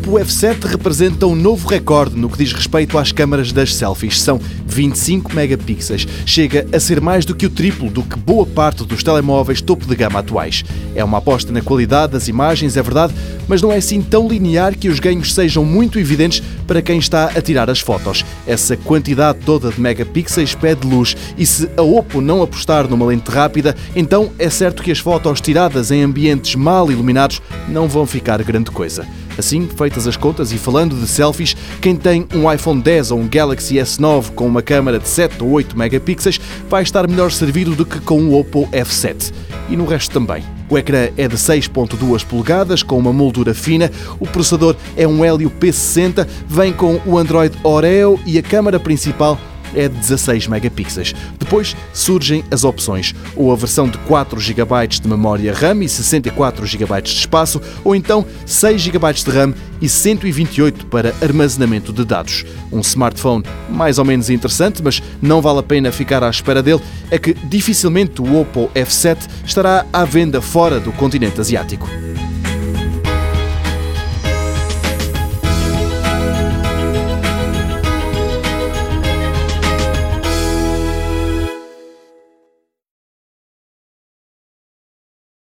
Oppo F7 representa um novo recorde no que diz respeito às câmaras das selfies. São 25 megapixels. Chega a ser mais do que o triplo do que boa parte dos telemóveis topo de gama atuais. É uma aposta na qualidade das imagens, é verdade, mas não é assim tão linear que os ganhos sejam muito evidentes para quem está a tirar as fotos. Essa quantidade toda de megapixels pede luz e se a Oppo não apostar numa lente rápida, então é certo que as fotos tiradas em ambientes mal iluminados não vão ficar grande coisa. Assim, feitas as contas e falando de selfies, quem tem um iPhone 10 ou um Galaxy S9 com uma câmera de 7 ou 8 megapixels vai estar melhor servido do que com o Oppo F7. E no resto também. O ecrã é de 6.2 polegadas, com uma moldura fina, o processador é um Helio P60, vem com o Android Oreo e a câmara principal é de 16 megapixels. Depois surgem as opções, ou a versão de 4 GB de memória RAM e 64 GB de espaço, ou então 6 GB de RAM e 128 para armazenamento de dados. Um smartphone mais ou menos interessante, mas não vale a pena ficar à espera dele, é que dificilmente o Oppo F7 estará à venda fora do continente asiático.